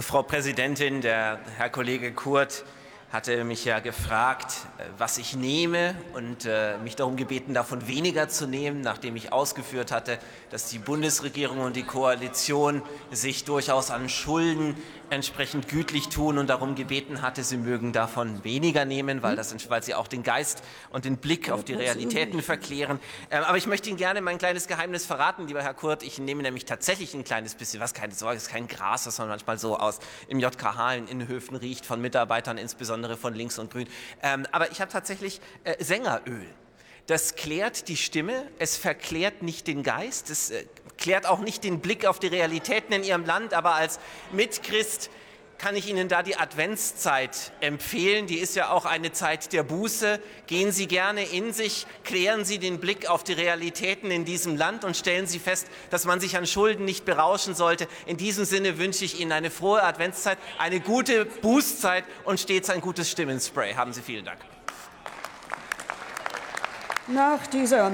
Frau Präsidentin, der Herr Kollege Kurt hatte mich ja gefragt, äh, was ich nehme und äh, mich darum gebeten, davon weniger zu nehmen, nachdem ich ausgeführt hatte, dass die Bundesregierung und die Koalition sich durchaus an Schulden entsprechend gütlich tun und darum gebeten hatte, sie mögen davon weniger nehmen, weil, das, weil sie auch den Geist und den Blick auf die Realitäten verklären. Ähm, aber ich möchte Ihnen gerne mein kleines Geheimnis verraten, lieber Herr Kurt. Ich nehme nämlich tatsächlich ein kleines bisschen was, keine Sorge, ist kein Gras, das man manchmal so aus im JKH in Innenhöfen riecht, von Mitarbeitern, insbesondere von links und grün. Ähm, aber ich habe tatsächlich äh, Sängeröl. Das klärt die Stimme, es verklärt nicht den Geist, es klärt auch nicht den Blick auf die Realitäten in Ihrem Land, aber als Mitchrist kann ich Ihnen da die Adventszeit empfehlen. Die ist ja auch eine Zeit der Buße. Gehen Sie gerne in sich, klären Sie den Blick auf die Realitäten in diesem Land und stellen Sie fest, dass man sich an Schulden nicht berauschen sollte. In diesem Sinne wünsche ich Ihnen eine frohe Adventszeit, eine gute Bußzeit und stets ein gutes Stimmenspray. Haben Sie vielen Dank. Nach dieser